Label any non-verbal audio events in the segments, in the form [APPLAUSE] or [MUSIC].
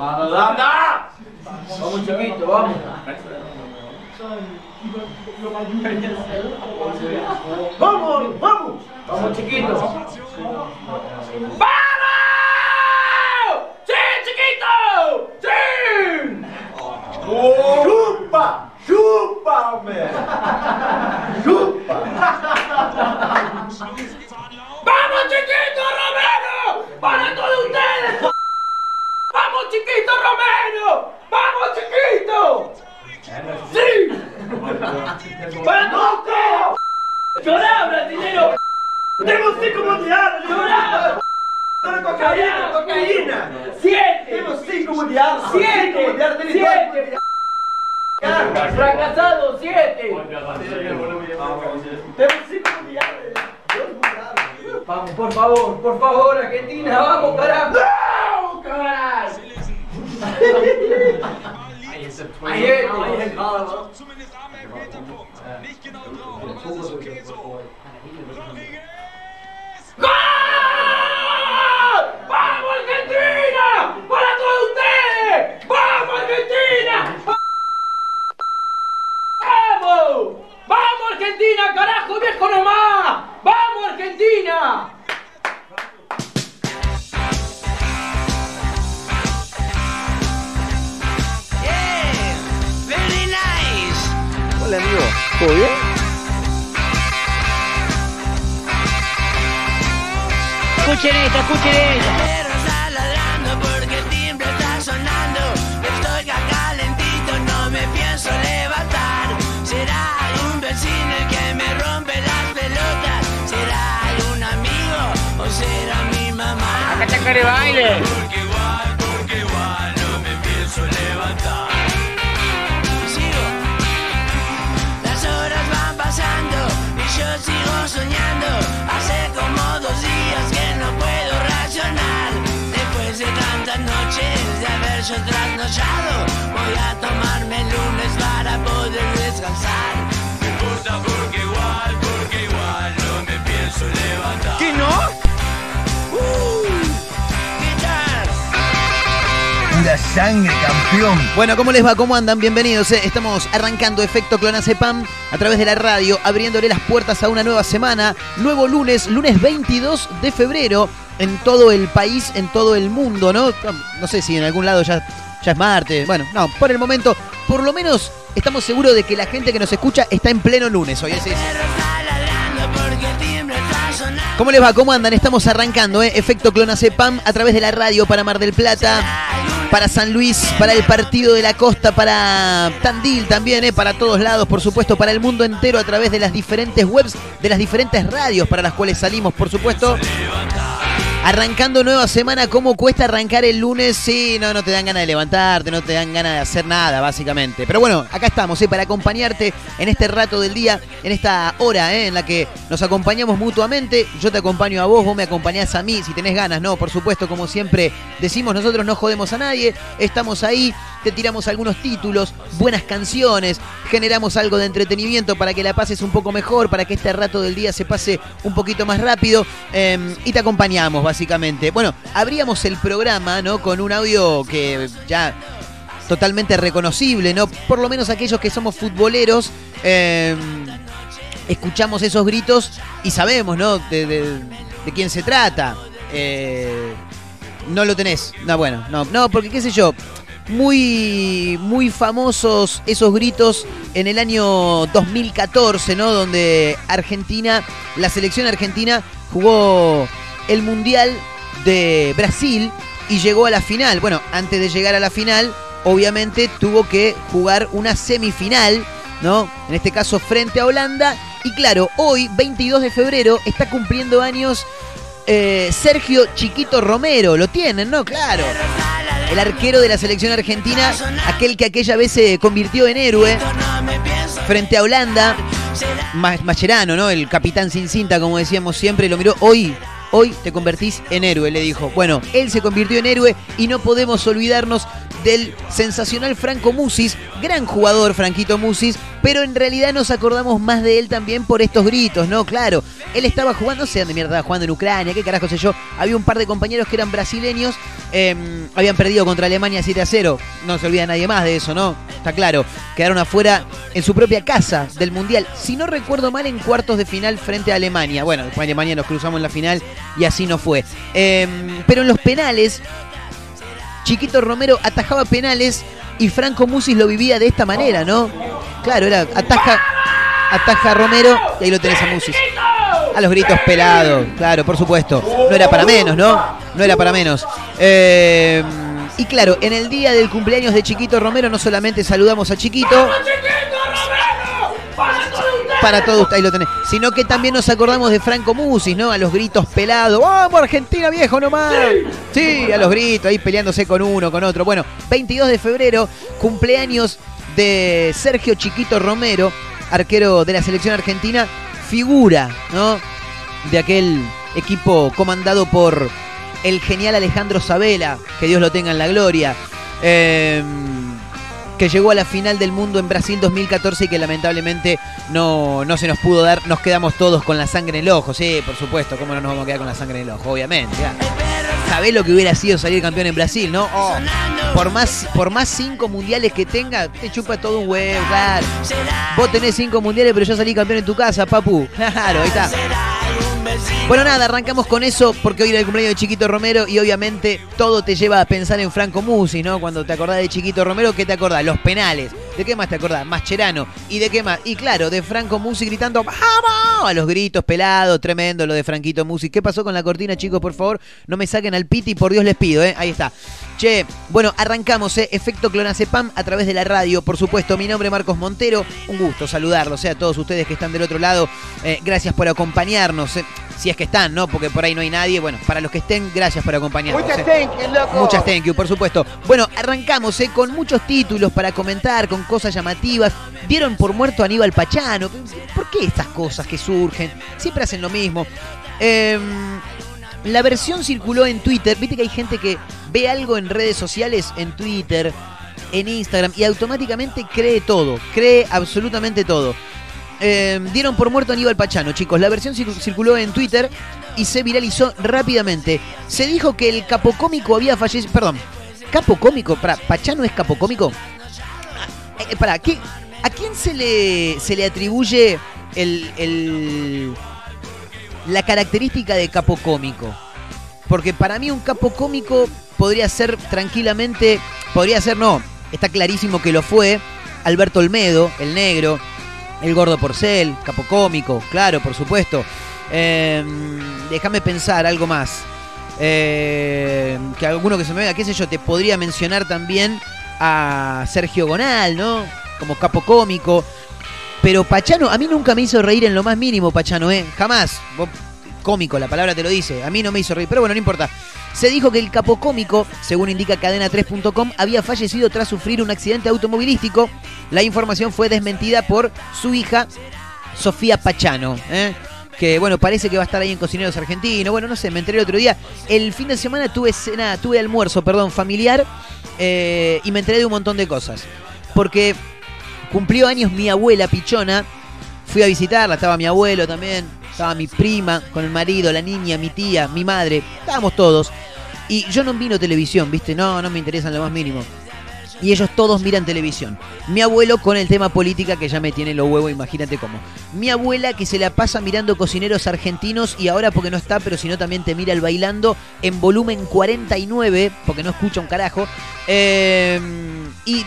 ¡Anda! Vamos chiquito, vamos. ¡Vamos! ¡Vamos! ¡Vamos chiquito! ¡Vamos! ¡Sí, chiquito! ¡Sí! ¡Chupa! ¡Chúpame! ¡Chupa! ¡Vamos chiquito, Romero! ¡Para todos ustedes! ¡Vamos chiquito, Romero! ¡Vamos chiquito! ¡Sí! ¡Para todos ustedes! ¡Llorá, brasilero! ¡Tengo cinco mundiales! ¡Llorá! ¡Cocaína! ¡Cocaína! ¡Siete! ¡Tengo cinco mundiales! ¡Siete! ¡Siete! ¡Fracasado, siete! ¡Tengo cinco mundiales! Vamos, por favor, por favor, Argentina, vamos, carajo. ¡No, carajo! Ahí es, ¡Gol! ¡Vamos Argentina! ¡Para todos ustedes! ¡Vamos Argentina! ¡Vamos! ¡Vamos Argentina, carajo, viejo nomás! ¡Vamos Argentina! Very nice. Hola amigo, ¿todo bien? Escuchen esto, escuchen esto. El está ladrando porque el timbre está sonando. Estoy acá calentito, no me pienso levantar. ¿Será algún vecino el que me rompe las pelotas? ¿Será algún amigo o será mi mamá? Acá está care baile. Noches de haber yo trasnochado, voy a tomarme el lunes para poder descansar. No importa porque igual, porque igual no me pienso levantar. ¿Qué no? Uh. Pura sangre, campeón. Bueno, ¿cómo les va? ¿Cómo andan? Bienvenidos. eh. Estamos arrancando Efecto Clonacepam a través de la radio, abriéndole las puertas a una nueva semana. Nuevo lunes, lunes 22 de febrero, en todo el país, en todo el mundo, ¿no? No sé si en algún lado ya, es martes. Bueno, no, por el momento, por lo menos estamos seguros de que la gente que nos escucha está en pleno lunes hoy. Sonando. ¿Cómo les va? ¿Cómo andan? Estamos arrancando, ¿eh? Efecto Clonacepam a través de la radio para Mar del Plata, para San Luis, para el Partido de la Costa, para Tandil también, ¿eh? Para todos lados, por supuesto, para el mundo entero a través de las diferentes webs, de las diferentes radios para las cuales salimos, por supuesto. Arrancando nueva semana, ¿cómo cuesta arrancar el lunes? Sí, no, no te dan ganas de levantarte, no te dan ganas de hacer nada, básicamente. Pero bueno, acá estamos, ¿eh? para acompañarte en este rato del día, en esta hora ¿eh? en la que nos acompañamos mutuamente. Yo te acompaño a vos, vos me acompañás a mí, si tenés ganas, ¿no? Por supuesto, como siempre decimos, nosotros no jodemos a nadie, estamos ahí, te tiramos algunos títulos, buenas canciones, generamos algo de entretenimiento para que la pases un poco mejor, para que este rato del día se pase un poquito más rápido eh, y te acompañamos básicamente. Bueno, abríamos el programa, ¿no? Con un audio que ya totalmente reconocible, ¿no? Por lo menos aquellos que somos futboleros. eh, escuchamos esos gritos y sabemos, ¿no? De quién se trata. Eh, no lo tenés. No, bueno, no, no, porque qué sé yo. Muy, muy famosos esos gritos en el año 2014, ¿no? Donde Argentina, la selección argentina jugó el Mundial de Brasil y llegó a la final. Bueno, antes de llegar a la final, obviamente tuvo que jugar una semifinal, ¿no? En este caso frente a Holanda. Y claro, hoy, 22 de febrero, está cumpliendo años eh, Sergio Chiquito Romero. ¿Lo tienen, no? Claro. El arquero de la selección argentina, aquel que aquella vez se convirtió en héroe frente a Holanda. Ma- Mascherano, ¿no? El capitán sin cinta, como decíamos siempre, lo miró hoy. Hoy te convertís en héroe, le dijo. Bueno, él se convirtió en héroe y no podemos olvidarnos del sensacional Franco Musis, gran jugador Franquito Musis, pero en realidad nos acordamos más de él también por estos gritos, ¿no? Claro, él estaba jugando, no sé dónde mierda jugando en Ucrania, qué carajo sé yo. Había un par de compañeros que eran brasileños em, habían perdido contra Alemania 7 a 0. No se olvida nadie más de eso, ¿no? Está claro. Quedaron afuera en su propia casa del Mundial. Si no recuerdo mal, en cuartos de final frente a Alemania. Bueno, después de Alemania nos cruzamos en la final y así no fue. Em, pero en los penales, Chiquito Romero atajaba penales y Franco Musis lo vivía de esta manera, ¿no? Claro, era ataja, ataja a Romero y ahí lo tenés a Musis. A los gritos pelados, claro, por supuesto. No era para menos, ¿no? No era para menos. Eh, y claro, en el día del cumpleaños de Chiquito Romero no solamente saludamos a Chiquito, ¡Chiquito Romero! ¡Para ustedes! para todos, ahí lo tenés, sino que también nos acordamos de Franco Musis, ¿no? A los gritos pelados. ¡Vamos, Argentina, viejo, nomás! Sí, a los gritos, ahí peleándose con uno, con otro. Bueno, 22 de febrero, cumpleaños de Sergio Chiquito Romero, arquero de la selección argentina, figura, ¿no? De aquel equipo comandado por el genial Alejandro Sabela, que Dios lo tenga en la gloria. Eh, que llegó a la final del mundo en Brasil 2014 y que lamentablemente no, no se nos pudo dar. Nos quedamos todos con la sangre en el ojo, sí, por supuesto. ¿Cómo no nos vamos a quedar con la sangre en el ojo? Obviamente. ya. ¿Sabés lo que hubiera sido salir campeón en Brasil, no? Oh, por, más, por más cinco mundiales que tenga, te chupa todo un huevo, claro. Vos tenés cinco mundiales, pero yo salí campeón en tu casa, papu. [LAUGHS] Claro, ahí está. Bueno, nada, arrancamos con eso porque hoy era el cumpleaños de Chiquito Romero y obviamente todo te lleva a pensar en Franco Musi, ¿no? Cuando te acordás de Chiquito Romero, ¿qué te acordás? Los penales. ¿De qué más te acordás? Mascherano. ¿Y de qué más? Y claro, de Franco Musi gritando ¡Vamos! A los gritos pelados, tremendo lo de Franquito Musi. ¿Qué pasó con la cortina, chicos? Por favor, no me saquen al piti, por Dios les pido, ¿eh? Ahí está. Che, bueno, arrancamos, ¿eh? Efecto Clonacepam a través de la radio, por supuesto. Mi nombre es Marcos Montero. Un gusto saludarlos, ¿eh? a todos ustedes que están del otro lado. Eh, gracias por acompañarnos. ¿eh? Si es que están, ¿no? Porque por ahí no hay nadie. Bueno, para los que estén, gracias por acompañarnos. Muchas ¿eh? thank you, loco. Muchas thank you, por supuesto. Bueno, arrancamos ¿eh? con muchos títulos para comentar, con cosas llamativas. Dieron por muerto a Aníbal Pachano. ¿Por qué estas cosas que surgen? Siempre hacen lo mismo. Em, la versión circuló en Twitter. Viste que hay gente que ve algo en redes sociales, en Twitter, en Instagram, y automáticamente cree todo. Cree absolutamente todo. Eh, dieron por muerto a Aníbal Pachano, chicos. La versión cir- circuló en Twitter y se viralizó rápidamente. Se dijo que el capocómico había fallecido. Perdón, capocómico. ¿Pachano es capocómico? Eh, para, ¿qué- ¿a quién se le, se le atribuye el, el- la característica de capocómico? Porque para mí un capocómico podría ser tranquilamente. Podría ser, no. Está clarísimo que lo fue. Alberto Olmedo, el negro. El gordo Porcel, capocómico, claro, por supuesto. Eh, Déjame pensar algo más. Eh, que alguno que se me vea, qué sé yo, te podría mencionar también a Sergio Gonal, ¿no? Como capocómico. Pero Pachano, a mí nunca me hizo reír en lo más mínimo, Pachano, ¿eh? Jamás. Cómico, la palabra te lo dice. A mí no me hizo reír, pero bueno, no importa. Se dijo que el capocómico, según indica cadena3.com, había fallecido tras sufrir un accidente automovilístico. La información fue desmentida por su hija, Sofía Pachano, ¿eh? Que bueno, parece que va a estar ahí en Cocineros Argentinos. Bueno, no sé, me enteré el otro día. El fin de semana tuve cena, tuve almuerzo, perdón, familiar eh, y me enteré de un montón de cosas. Porque cumplió años mi abuela Pichona. Fui a visitarla, estaba mi abuelo también, estaba mi prima con el marido, la niña, mi tía, mi madre, estábamos todos. Y yo no miro televisión, ¿viste? No, no me interesan lo más mínimo. Y ellos todos miran televisión. Mi abuelo con el tema política que ya me tiene los huevos, imagínate cómo. Mi abuela que se la pasa mirando cocineros argentinos y ahora porque no está, pero si no también te mira el bailando en volumen 49, porque no escucha un carajo. Eh, y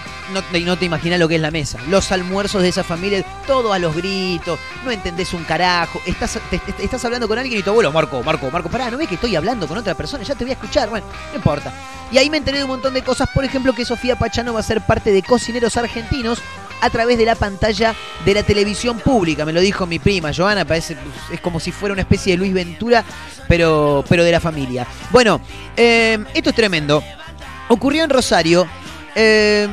no, te imaginas lo que es la mesa. Los almuerzos de esa familia, todo a los gritos, no entendés un carajo. Estás, te- estás hablando con alguien y tu abuelo, Marco, Marco, Marco, pará, no ves que estoy hablando con otra persona, ya te voy a escuchar. Bueno, no importa. Y ahí me enteré de un montón de cosas, por ejemplo, que Sofía Pachano va a ser parte de Cocineros Argentinos a través de la pantalla de la televisión pública. Me lo dijo mi prima, Joana, parece, es como si fuera una especie de Luis Ventura, pero, pero de la familia. Bueno, eh, esto es tremendo. Ocurrió en Rosario. eh,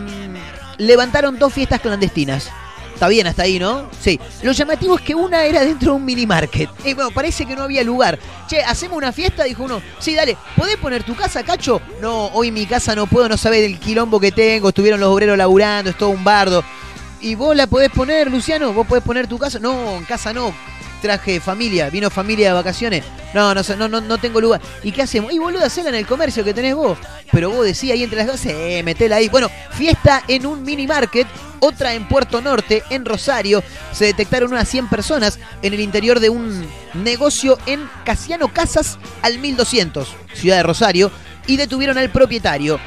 levantaron dos fiestas clandestinas. Está bien hasta ahí, ¿no? Sí. Lo llamativo es que una era dentro de un mini market. Y bueno, parece que no había lugar. Che, ¿hacemos una fiesta? Dijo uno. Sí, dale. ¿Podés poner tu casa, Cacho? No, hoy mi casa no puedo, no sabés del quilombo que tengo. Estuvieron los obreros laburando, es todo un bardo. ¿Y vos la podés poner, Luciano? ¿Vos podés poner tu casa? No, en casa no. Traje familia, vino familia de vacaciones. No, no, no, no, no tengo lugar. ¿Y qué hacemos? Y boludo, hacela en el comercio que tenés vos. Pero vos decís ahí entre las dos, eh, metela ahí. Bueno, fiesta en un mini market, otra en Puerto Norte, en Rosario. Se detectaron unas 100 personas en el interior de un negocio en Casiano Casas al 1200, ciudad de Rosario, y detuvieron al propietario.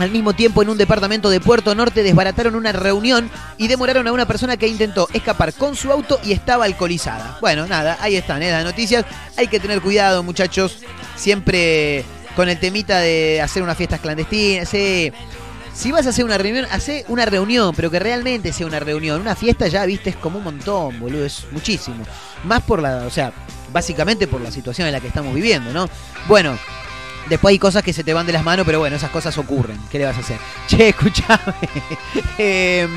Al mismo tiempo, en un departamento de Puerto Norte desbarataron una reunión y demoraron a una persona que intentó escapar con su auto y estaba alcoholizada. Bueno, nada, ahí están ¿eh? las noticias. Hay que tener cuidado, muchachos. Siempre con el temita de hacer unas fiestas clandestinas. Si vas a hacer una reunión, hace una reunión, pero que realmente sea una reunión. Una fiesta ya, viste, es como un montón, boludo, es muchísimo. Más por la, o sea, básicamente por la situación en la que estamos viviendo, ¿no? Bueno, Después hay cosas que se te van de las manos, pero bueno, esas cosas ocurren. ¿Qué le vas a hacer? [LAUGHS] Che, escúchame. Eh,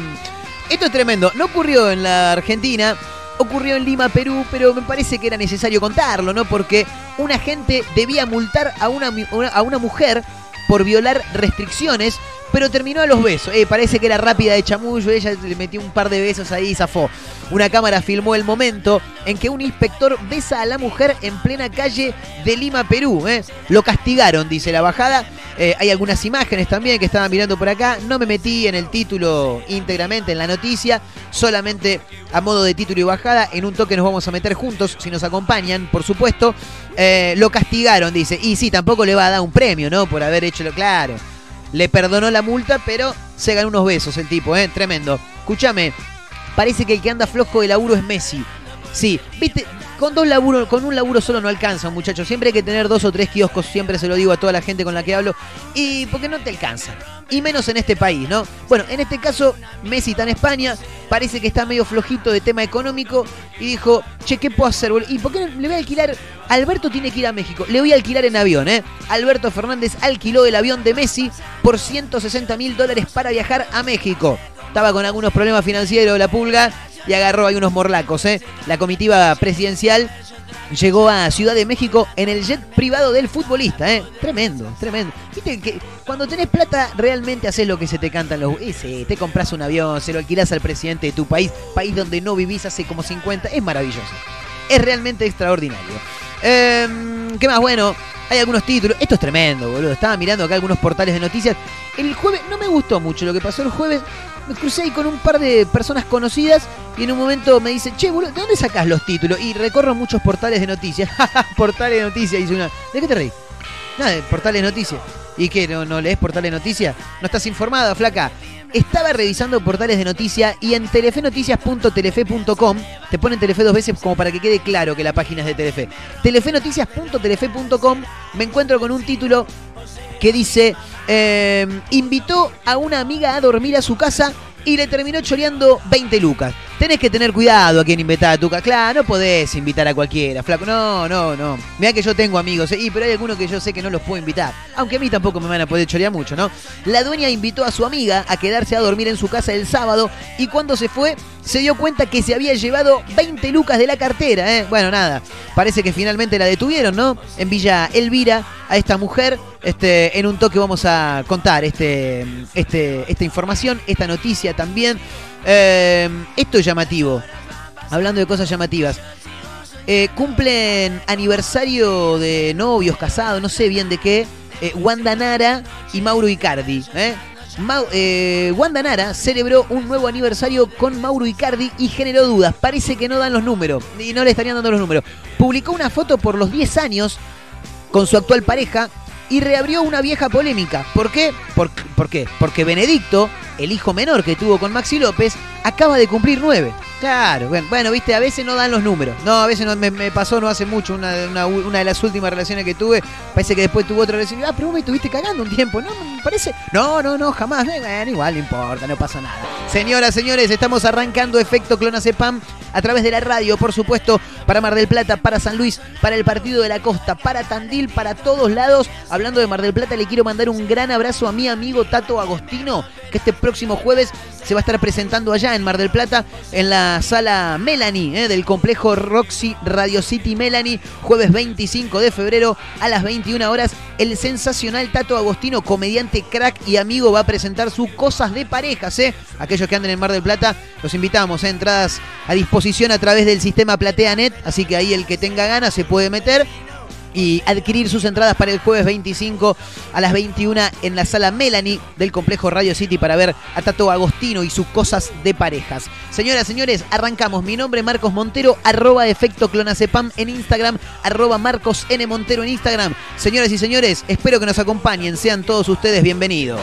esto es tremendo. No ocurrió en la Argentina, ocurrió en Lima, Perú, pero me parece que era necesario contarlo, ¿no? Porque un agente debía multar a una, a una mujer por violar restricciones, pero terminó a los besos. Eh, parece que era rápida de chamullo, ella le metió un par de besos ahí y zafó. Una cámara filmó el momento en que un inspector besa a la mujer en plena calle de Lima, Perú. eh. Lo castigaron, dice la bajada. Eh, hay algunas imágenes también que estaban mirando por acá. No me metí en el título íntegramente en la noticia, solamente a modo de título y bajada. En un toque nos vamos a meter juntos, si nos acompañan, por supuesto. Eh, lo castigaron, dice. Y sí, tampoco le va a dar un premio, ¿no? Por haber hecho lo claro. Le perdonó la multa, pero se ganó unos besos el tipo, ¿eh? Tremendo. Escúchame, parece que el que anda flojo de laburo es Messi. Sí, viste, con dos laburos, con un laburo solo no alcanza, muchachos. Siempre hay que tener dos o tres kioscos, siempre se lo digo a toda la gente con la que hablo. Y porque no te alcanza. Y menos en este país, ¿no? Bueno, en este caso, Messi está en España, parece que está medio flojito de tema económico y dijo, che, ¿qué puedo hacer? ¿Y por qué le voy a alquilar? Alberto tiene que ir a México, le voy a alquilar en avión, ¿eh? Alberto Fernández alquiló el avión de Messi por 160 mil dólares para viajar a México. Estaba con algunos problemas financieros la pulga y agarró ahí unos morlacos, ¿eh? La comitiva presidencial llegó a Ciudad de México en el jet privado del futbolista, ¿eh? Tremendo, tremendo. Cuando tenés plata realmente haces lo que se te cantan los... Ese, te compras un avión, se lo alquilás al presidente de tu país, país donde no vivís hace como 50, es maravilloso. Es realmente extraordinario. Em, ¿Qué más? Bueno, hay algunos títulos. Esto es tremendo, boludo. Estaba mirando acá algunos portales de noticias. El jueves no me gustó mucho lo que pasó el jueves. Me crucé con un par de personas conocidas y en un momento me dice, che, boludo, ¿de dónde sacás los títulos? Y recorro muchos portales de noticias. [LAUGHS] portales de noticias, dice una. ¿De qué te reís? Nada, de portales de noticias. ¿Y qué? ¿No, no lees portales de noticias? ¿No estás informada, flaca? Estaba revisando portales de noticias y en telefenoticias.telefe.com te ponen Telefe dos veces como para que quede claro que la página es de Telefe. Telefenoticias.telefe.com me encuentro con un título que dice eh, invitó a una amiga a dormir a su casa y le terminó choreando 20 lucas. Tenés que tener cuidado a quien invitar a tu casa. Claro, no podés invitar a cualquiera, flaco. No, no, no. Mira que yo tengo amigos, ¿eh? y pero hay algunos que yo sé que no los puedo invitar. Aunque a mí tampoco me van a poder chorear mucho, ¿no? La dueña invitó a su amiga a quedarse a dormir en su casa el sábado y cuando se fue se dio cuenta que se había llevado 20 lucas de la cartera, ¿eh? Bueno, nada. Parece que finalmente la detuvieron, ¿no? En Villa Elvira a esta mujer. Este, en un toque vamos a contar este, este, esta información, esta noticia también. Eh, esto es llamativo. Hablando de cosas llamativas. Eh, cumplen aniversario de novios, casados, no sé bien de qué. eh, Wanda Nara y Mauro Icardi. eh, Wanda Nara celebró un nuevo aniversario con Mauro Icardi y generó dudas. Parece que no dan los números. Y no le estarían dando los números. Publicó una foto por los 10 años con su actual pareja y reabrió una vieja polémica. ¿Por qué? Por, ¿por qué? Porque Benedicto, el hijo menor que tuvo con Maxi López, acaba de cumplir nueve. Claro, bueno, viste, a veces no dan los números. No, a veces me, pasó no hace mucho una, una, una de las últimas relaciones que tuve. Parece que después tuvo otra relación. Ah, pero vos me estuviste cagando un tiempo. No, me parece. No, no, no, jamás. Eh, Bueno, igual no importa, no pasa nada. Señoras, señores, estamos arrancando efecto Clonazepam a través de la radio, por supuesto, para Mar del Plata, para San Luis, para el Partido de la Costa, para Tandil, para todos lados. Hablando de Mar del Plata, le quiero mandar un gran abrazo a mi amigo Tato Agostino, que este próximo jueves se va a estar presentando allá en Mar del Plata, en la sala Melanie, eh, del complejo Roxy Radio City Melanie, jueves 25 de febrero a las 21 horas. El sensacional Tato Agostino, comediante crack y amigo, va a presentar sus cosas de parejas. ¿eh? Aquellos que anden en Mar del Plata, los invitamos. ¿eh? Entradas a disposición a través del sistema PlateaNet, así que ahí el que tenga ganas se puede meter y adquirir sus entradas para el jueves 25 a las 21 en la sala Melanie del complejo Radio City para ver a Tato Agostino y sus cosas de parejas. Señoras, señores, arrancamos. Mi nombre es Marcos Montero, arroba efecto clonacepam en Instagram, arroba Marcos N. Montero en Instagram. Señoras y señores, espero que nos acompañen. Sean todos ustedes bienvenidos.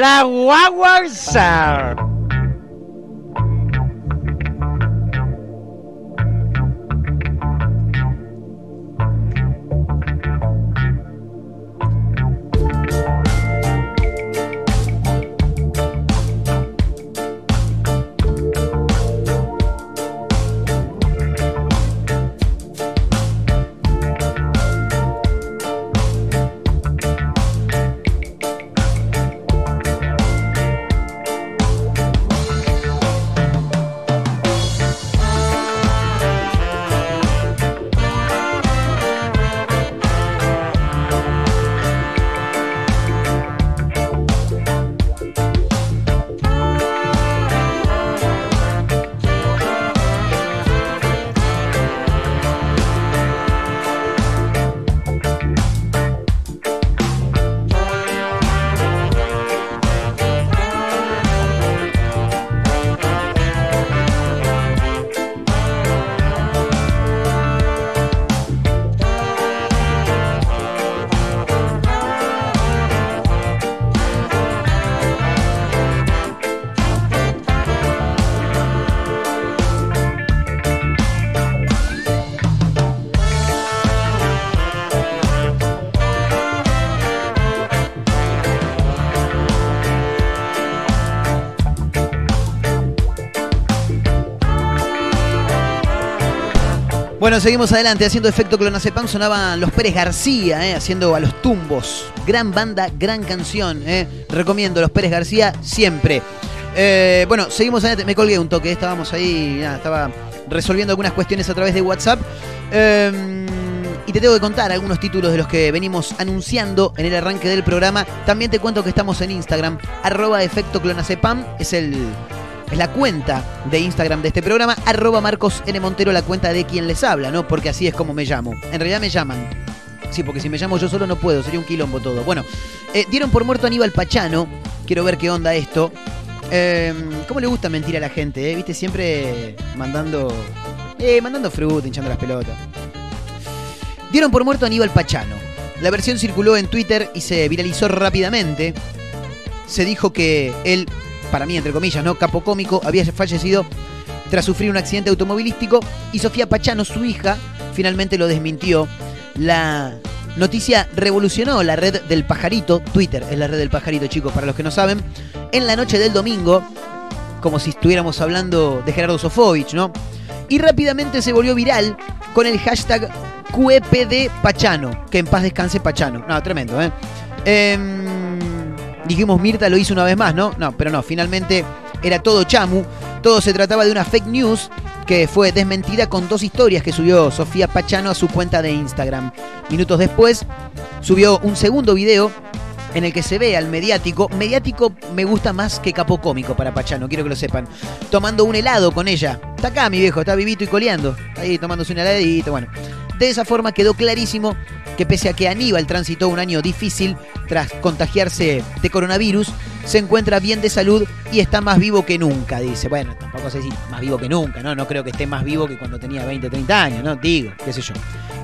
La guaguanza. Bueno, seguimos adelante haciendo efecto clonazepam. Sonaban los Pérez García, eh, haciendo a los tumbos. Gran banda, gran canción. eh. Recomiendo los Pérez García siempre. Eh, bueno, seguimos adelante. Me colgué un toque. Estábamos ahí, estaba resolviendo algunas cuestiones a través de WhatsApp. Eh, y te tengo que contar algunos títulos de los que venimos anunciando en el arranque del programa. También te cuento que estamos en Instagram, arroba efecto clonazepam. Es el es la cuenta de Instagram de este programa, arroba Marcos N. Montero, la cuenta de quien les habla, ¿no? Porque así es como me llamo. En realidad me llaman. Sí, porque si me llamo yo solo no puedo, sería un quilombo todo. Bueno, eh, dieron por muerto a Aníbal Pachano. Quiero ver qué onda esto. Eh, ¿Cómo le gusta mentir a la gente, eh? Viste, siempre mandando. Eh, mandando fruta, hinchando las pelotas. Dieron por muerto a Aníbal Pachano. La versión circuló en Twitter y se viralizó rápidamente. Se dijo que él para mí, entre comillas, ¿no? Capo cómico, había fallecido tras sufrir un accidente automovilístico y Sofía Pachano, su hija, finalmente lo desmintió. La noticia revolucionó la red del pajarito, Twitter es la red del pajarito, chicos, para los que no saben, en la noche del domingo, como si estuviéramos hablando de Gerardo Sofovich, ¿no? Y rápidamente se volvió viral con el hashtag QEPD Pachano, que en paz descanse Pachano. No, tremendo, ¿eh? Em, dijimos Mirta lo hizo una vez más, ¿no? No, pero no, finalmente era todo chamu. Todo se trataba de una fake news que fue desmentida con dos historias que subió Sofía Pachano a su cuenta de Instagram. Minutos después subió un segundo video en el que se ve al mediático. Mediático me gusta más que capo cómico para Pachano, quiero que lo sepan. Tomando un helado con ella. Está acá mi viejo, está vivito y coleando. Ahí tomándose un heladito, bueno. De esa forma quedó clarísimo que pese a que Aníbal transitó un año difícil tras contagiarse de coronavirus, se encuentra bien de salud y está más vivo que nunca, dice. Bueno, tampoco sé si más vivo que nunca, ¿no? No creo que esté más vivo que cuando tenía 20, 30 años, ¿no? Digo, qué sé yo.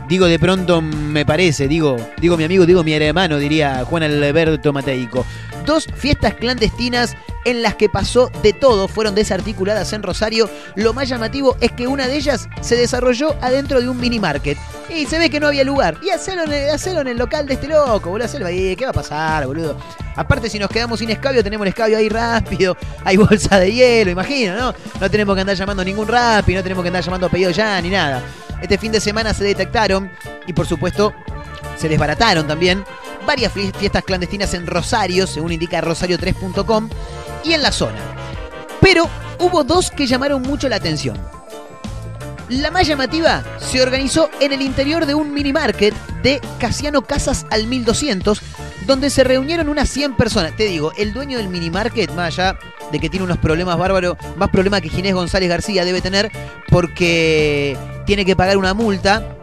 Digo de pronto me parece, digo, digo mi amigo, digo mi hermano, diría Juan Alberto Mateico. Dos fiestas clandestinas en las que pasó de todo, fueron desarticuladas en Rosario. Lo más llamativo es que una de ellas se desarrolló adentro de un mini market. Y se ve que no había lugar. Y hacerlo en el, local de este loco, boludo. Hacerlo ahí. ¿Qué va a pasar, boludo? Aparte, si nos quedamos sin escabio, tenemos el escabio ahí rápido. [LAUGHS] Hay bolsa de hielo, imagino, ¿no? No tenemos que andar llamando ningún rap y no tenemos que andar llamando pedido ya ni nada. Este fin de semana se detectaron y, por supuesto, se desbarataron también varias fiestas clandestinas en Rosario, según indica rosario3.com, y en la zona. Pero hubo dos que llamaron mucho la atención. La más llamativa se organizó en el interior de un mini market de Casiano Casas al 1200, donde se reunieron unas 100 personas. Te digo, el dueño del mini market, más allá de que tiene unos problemas bárbaros, más problemas que Ginés González García debe tener, porque tiene que pagar una multa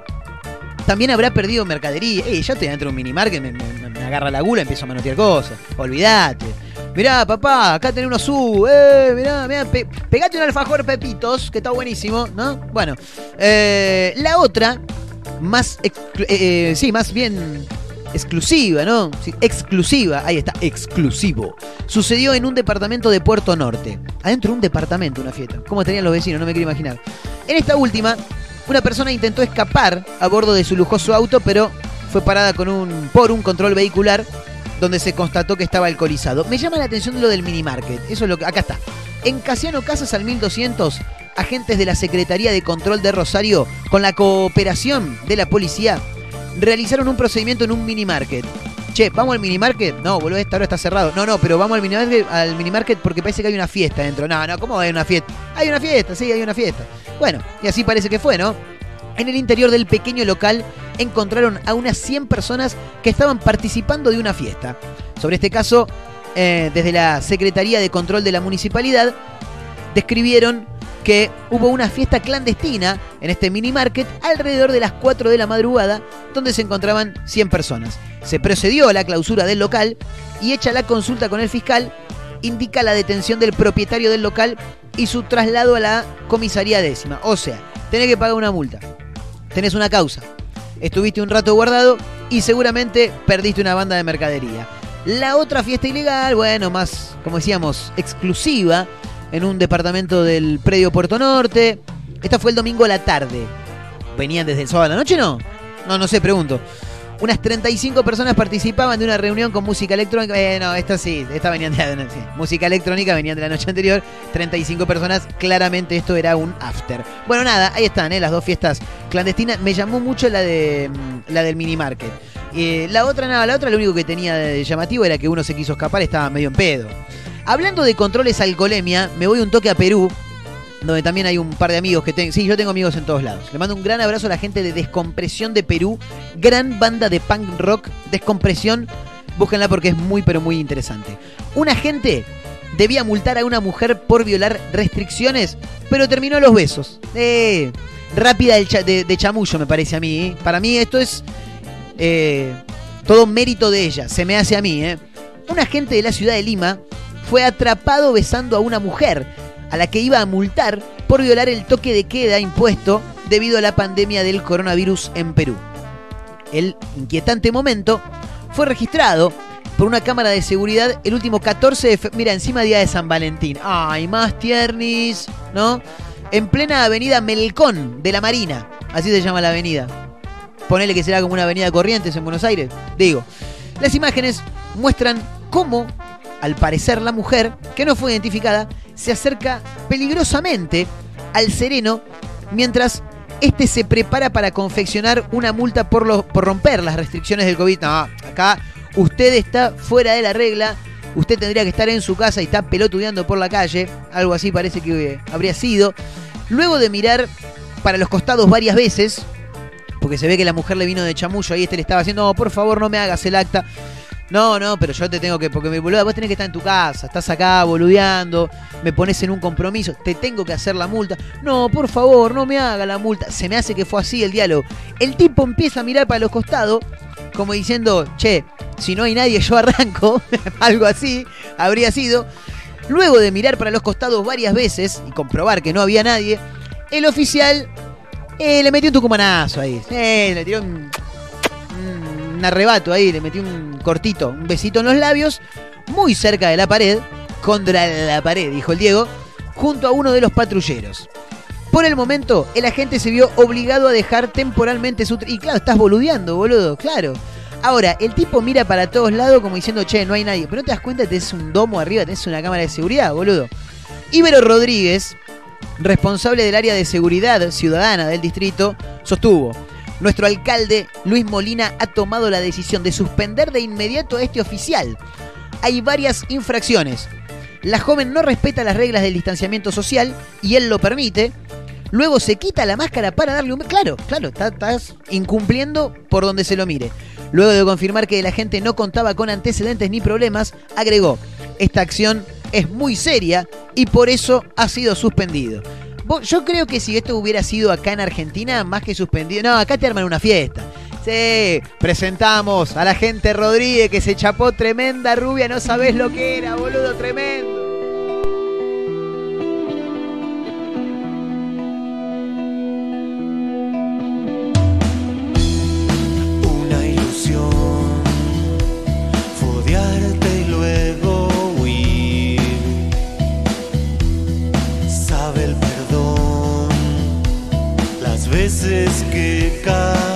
también habrá perdido mercadería. Ey, ya estoy dentro de un minimarket, me, me, agarra la gula, empiezo a manotear cosas. Olvídate. Mirá, papá, acá tenés unos su, eh, mirá, mirá, pe pegate un alfajor Pepitos, que está buenísimo, ¿no? Bueno, eh, la otra, más, eh, sí, más bien exclusiva, ¿no? Sí, exclusiva, ahí está, exclusivo. Sucedió en un departamento de Puerto Norte. Adentro de un departamento, una fiesta. ¿Cómo tenían los vecinos? No me quiero imaginar. En esta última, una persona intentó escapar a bordo de su lujoso auto, pero fue parada con un, por un control vehicular donde se constató que estaba alcoholizado. Me llama la atención lo del minimarket. Eso es lo que. Acá está. En Casiano Casas al 1200, agentes de la Secretaría de Control de Rosario, con la cooperación de la policía, realizaron un procedimiento en un minimarket. Che, ¿vamos al minimarket? No, boludo, esta hora está cerrado. No, no, pero vamos al minimarket, al minimarket porque parece que hay una fiesta dentro. No, no, ¿cómo hay una fiesta? Hay una fiesta, sí, hay una fiesta. Bueno, y así parece que fue, ¿no? En el interior del pequeño local encontraron a unas 100 personas que estaban participando de una fiesta. Sobre este caso, eh, desde la Secretaría de Control de la Municipalidad, describieron que hubo una fiesta clandestina en este mini market alrededor de las 4 de la madrugada, donde se encontraban 100 personas. Se procedió a la clausura del local y hecha la consulta con el fiscal, indica la detención del propietario del local y su traslado a la comisaría décima. O sea, tenés que pagar una multa, tenés una causa, estuviste un rato guardado y seguramente perdiste una banda de mercadería. La otra fiesta ilegal, bueno, más, como decíamos, exclusiva, en un departamento del predio Puerto Norte. Esta fue el domingo a la tarde. ¿Venían desde el sábado a la noche, no? No, no sé, pregunto. Unas 35 personas participaban de una reunión con música electrónica. Eh, no, esta sí, esta venían de sí, música electrónica, venían de la noche anterior. 35 personas, claramente esto era un after. Bueno, nada, ahí están, ¿eh? las dos fiestas clandestinas. Me llamó mucho la de la del mini market. Eh, la otra, nada, la otra lo único que tenía de llamativo era que uno se quiso escapar, estaba medio en pedo. Hablando de controles alcoholemia, me voy un toque a Perú, donde también hay un par de amigos que tengo. Sí, yo tengo amigos en todos lados. Le mando un gran abrazo a la gente de Descompresión de Perú, gran banda de punk rock, Descompresión. Búsquenla porque es muy, pero muy interesante. Un agente debía multar a una mujer por violar restricciones, pero terminó los besos. Eh, rápida de, de, chamullo, me parece a mí. ¿eh? Para mí esto es eh, todo mérito de ella, se me hace a mí. ¿eh? Un agente de la ciudad de Lima fue atrapado besando a una mujer, a la que iba a multar por violar el toque de queda impuesto debido a la pandemia del coronavirus en Perú. El inquietante momento fue registrado por una cámara de seguridad el último 14 de febrero. Mira, encima día de San Valentín. ¡Ay, más tiernis! ¿No? En plena avenida Melcón de la Marina. Así se llama la avenida. Ponele que será como una avenida Corrientes en Buenos Aires. Digo, las imágenes muestran cómo al parecer la mujer, que no fue identificada, se acerca peligrosamente al sereno mientras este se prepara para confeccionar una multa por, romper las restricciones del COVID. No, acá usted está fuera de la regla, usted tendría que estar en su casa y está pelotudeando por la calle, algo así parece que habría sido. Luego de mirar para los costados varias veces, porque se ve que la mujer le vino de chamullo, ahí este le estaba haciendo, no, por favor no me hagas el acta. No, no, pero yo te tengo que. Porque me boluda, vos tenés que estar en tu casa, estás acá boludeando, me pones en un compromiso, te tengo que hacer la multa. No, por favor, no me haga la multa. Se me hace que fue así el diálogo. El tipo empieza a mirar para los costados, como diciendo, che, si no hay nadie, [LAUGHS] yo arranco. [LAUGHS] Algo así habría sido. Luego de mirar para los costados varias veces y comprobar que no había nadie, el oficial eh, le metió un tucumanazo ahí. Eh, le tiró un arrebato ahí, le metí un cortito, un besito en los labios, muy cerca de la pared, contra la pared, dijo el Diego, junto a uno de los patrulleros. Por el momento, el agente se vio obligado a dejar temporalmente su... Y claro, estás boludeando, boludo, claro. Ahora, el tipo mira para todos lados como diciendo, che, no hay nadie. Pero no te das cuenta, tenés un domo arriba, tenés una cámara de seguridad, boludo. Ibero Rodríguez, responsable del área de seguridad ciudadana del distrito, sostuvo. Nuestro alcalde, Luis Molina, ha tomado la decisión de suspender de inmediato a este oficial. Hay varias infracciones. La joven no respeta las reglas del distanciamiento social y él lo permite. Luego se quita la máscara para darle un... Claro, claro, estás incumpliendo por donde se lo mire. Luego de confirmar que la gente no contaba con antecedentes ni problemas, agregó, esta acción es muy seria y por eso ha sido suspendido. Yo creo que si esto hubiera sido acá en Argentina, más que suspendido. No, acá te arman una fiesta. Sí, presentamos a la gente Rodríguez que se chapó tremenda rubia, no sabés lo que era, boludo, tremendo. veces que cae.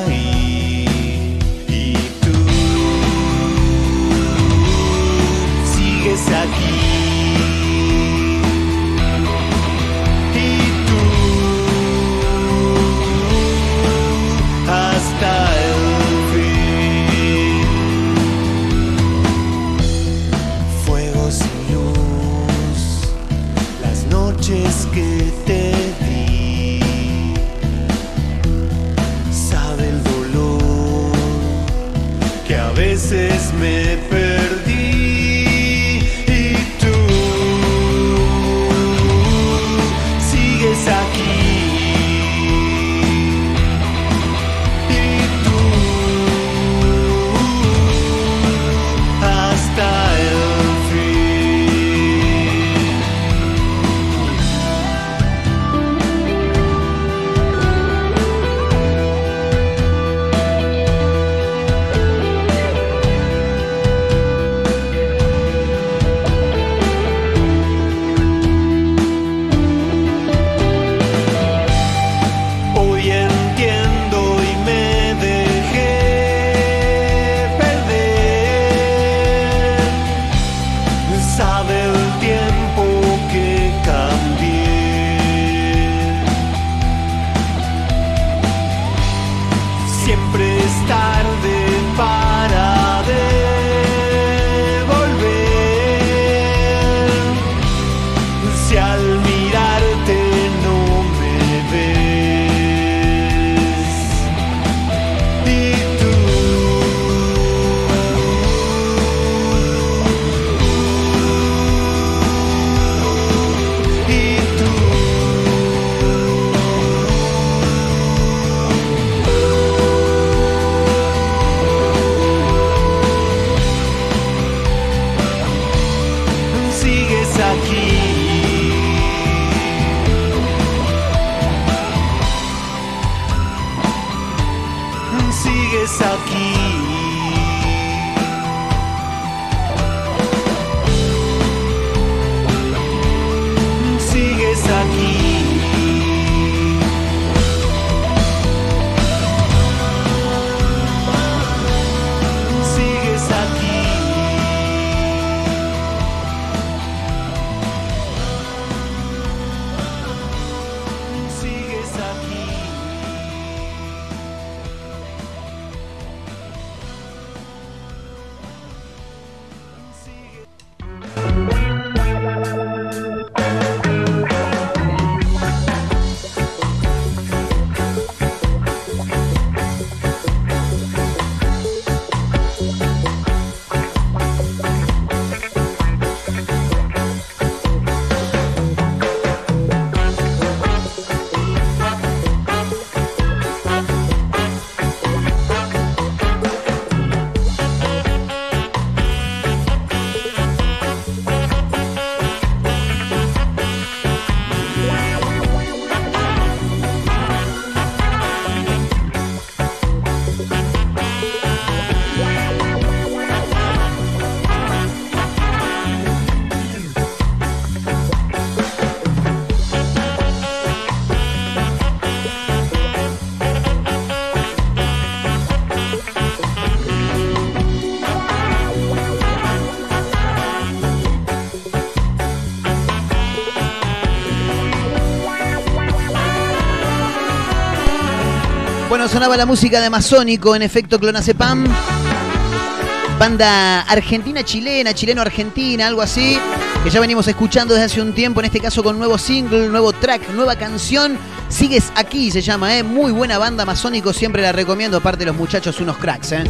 Me perdí sonaba la música de Masónico en efecto Clonacepam. Banda argentina-chilena, chileno-argentina, algo así. Que ya venimos escuchando desde hace un tiempo, en este caso con nuevo single, nuevo track, nueva canción. Sigues aquí, se llama, ¿eh? Muy buena banda Masónico, siempre la recomiendo. Aparte, los muchachos, unos cracks, ¿eh?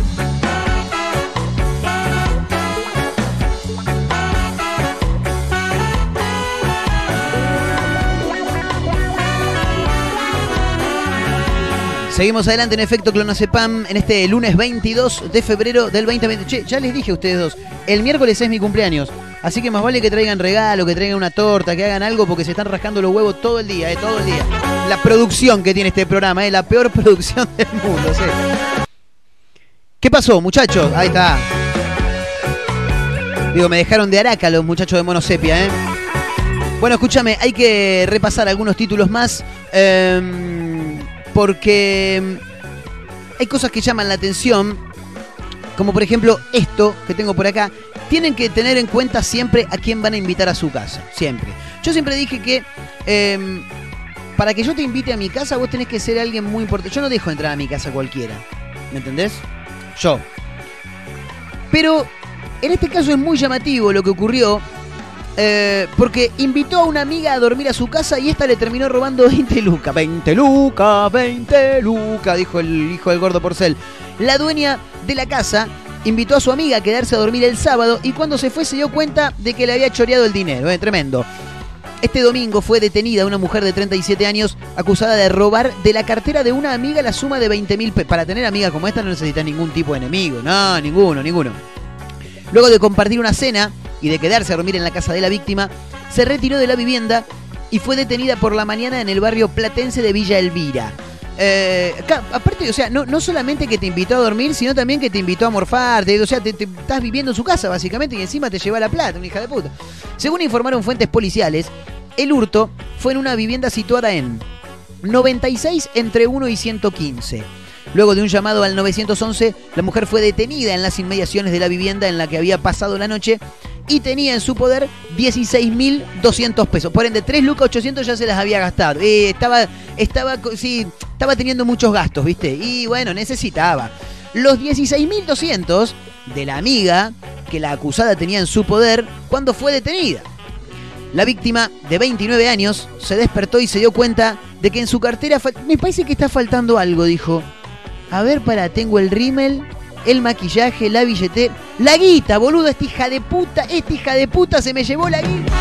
Seguimos adelante en efecto Clonacepam en este lunes 22 de febrero del 2020. Che, ya les dije a ustedes dos, el miércoles es mi cumpleaños. Así que más vale que traigan regalo, que traigan una torta, que hagan algo porque se están rascando los huevos todo el día, eh, todo el día. La producción que tiene este programa, eh, la peor [LAUGHS] producción del mundo, sí. ¿Qué pasó, muchachos? Ahí está. Digo, me dejaron de araca los muchachos de Monosepia, ¿eh? Bueno, escúchame, hay que repasar algunos títulos más. em, porque em, hay cosas que llaman la atención. Como por ejemplo esto que tengo por acá. Tienen que tener en cuenta siempre a quién van a invitar a su casa. Siempre. Yo siempre dije que em, para que yo te invite a mi casa vos tenés que ser alguien muy importante. Yo no dejo entrar a mi casa cualquiera. ¿Me entendés? Yo. Pero en este caso es muy llamativo lo que ocurrió. Eh, porque invitó a una amiga a dormir a su casa y esta le terminó robando [LAUGHS] 20 lucas. 20 lucas, 20 lucas, dijo el hijo del gordo Porcel. La dueña de la casa invitó a su amiga a quedarse a dormir el sábado y cuando se fue se dio cuenta de que le había choreado el dinero. ¿eh? Tremendo. Este domingo fue detenida una mujer de 37 años acusada de robar de la cartera de una amiga la suma de 20 mil pesos. Para tener amigas como esta no necesitas ningún tipo de enemigo. No, ninguno, ninguno. Luego de compartir una cena y de quedarse a dormir en la casa de la víctima, se retiró de la vivienda y fue detenida por la mañana en el barrio platense de Villa Elvira. Eh, aparte, o sea, no, no solamente que te invitó a dormir, sino también que te invitó a morfarte. O sea, te, te- estás viviendo en su casa, básicamente, y encima te lleva la plata, una hija de puta. Según informaron fuentes policiales, el hurto fue en una vivienda situada en 96 entre 1 y 115. Luego de un llamado al 911, la mujer fue detenida en las inmediaciones de la vivienda en la que había pasado la noche y tenía en su poder 16.200 pesos. Por ende, 3 lucas 800 ya se las había gastado. Eh, estaba, estaba, estaba teniendo muchos gastos, ¿viste? Y bueno, necesitaba. Los 16.200 de la amiga que la acusada tenía en su poder cuando fue detenida. La víctima, de 29 años, se despertó y se dio cuenta de que en su cartera... Me parece que está faltando algo, dijo. A ver, para, tengo el rímel, el maquillaje, la billetera... ¡La guita, boludo! Esta hija de puta, esta hija de puta se me llevó la guita.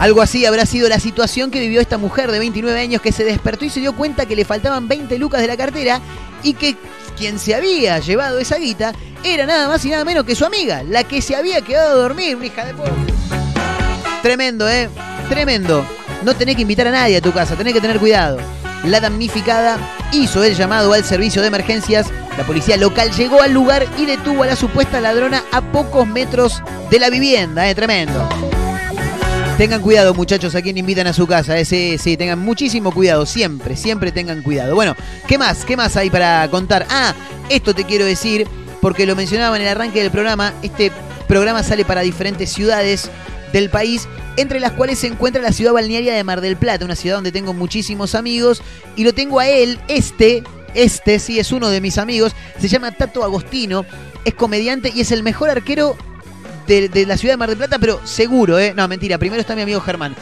Algo así habrá sido la situación que vivió esta mujer de 29 años que se despertó y se dio cuenta que le faltaban 20 lucas de la cartera y que quien se había llevado esa guita era nada más y nada menos que su amiga, la que se había quedado a dormir, una hija de puta. Tremendo, ¿eh? Tremendo. No tenés que invitar a nadie a tu casa, tenés que tener cuidado. La damnificada hizo el llamado al servicio de emergencias. La policía local llegó al lugar y detuvo a la supuesta ladrona a pocos metros de la vivienda, ¿eh? Tremendo. Tengan cuidado, muchachos, a quien invitan a su casa. ¿eh? Sí, sí, tengan muchísimo cuidado. Siempre, siempre tengan cuidado. Bueno, ¿qué más? ¿Qué más hay para contar? Ah, esto te quiero decir, porque lo mencionaba en el arranque del programa. Este programa sale para diferentes ciudades del país, entre las cuales se encuentra la ciudad balnearia de Mar del Plata, una ciudad donde tengo muchísimos amigos. Y lo tengo a él, este, este sí es uno de mis amigos. Se llama Tato Agostino. Es comediante y es el mejor arquero de, la ciudad de Mar del Plata, pero seguro, ¿eh? No, mentira, primero está mi amigo Germán.